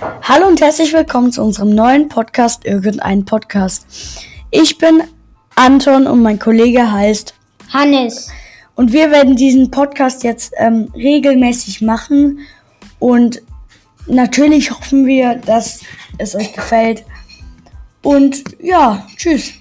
Hallo und herzlich willkommen zu unserem neuen Podcast Irgendein Podcast. Ich bin Anton und mein Kollege heißt Hannes. und wir werden diesen Podcast jetzt ähm, regelmäßig machen und natürlich hoffen wir, dass es euch gefällt. Und ja, tschüss.